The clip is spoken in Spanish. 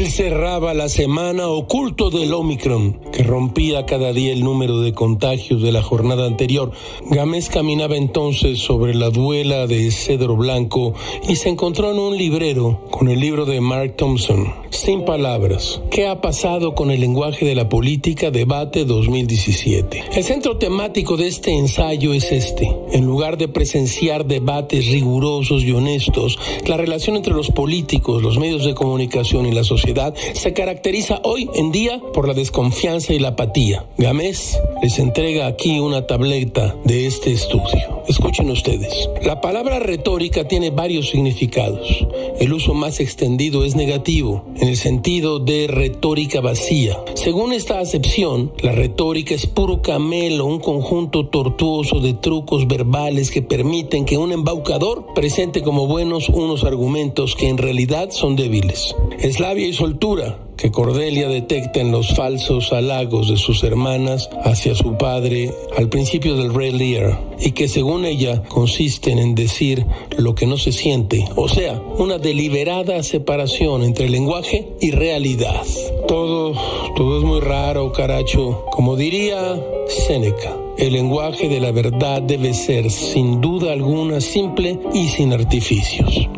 cerraba la semana oculto del Omicron, que rompía cada día el número de contagios de la jornada anterior. Gámez caminaba entonces sobre la duela de cedro blanco y se encontró en un librero con el libro de Mark Thompson. Sin palabras, ¿qué ha pasado con el lenguaje de la política? Debate 2017. El centro temático de este ensayo es este. En lugar de presenciar debates rigurosos y honestos, la relación entre los políticos, los medios de comunicación y la sociedad se caracteriza hoy en día por la desconfianza y la apatía. Gamés les entrega aquí una tableta de este estudio. Escuchen ustedes. La palabra retórica tiene varios significados. El uso más extendido es negativo, en el sentido de retórica vacía. Según esta acepción, la retórica es puro camelo, un conjunto tortuoso de trucos verbales que permiten que un embaucador presente como buenos unos argumentos que en realidad son débiles. Es labia soltura, que Cordelia detecta en los falsos halagos de sus hermanas hacia su padre al principio del Red Lear y que según ella consisten en decir lo que no se siente, o sea, una deliberada separación entre lenguaje y realidad. Todo, todo es muy raro, caracho. Como diría Séneca, el lenguaje de la verdad debe ser sin duda alguna simple y sin artificios.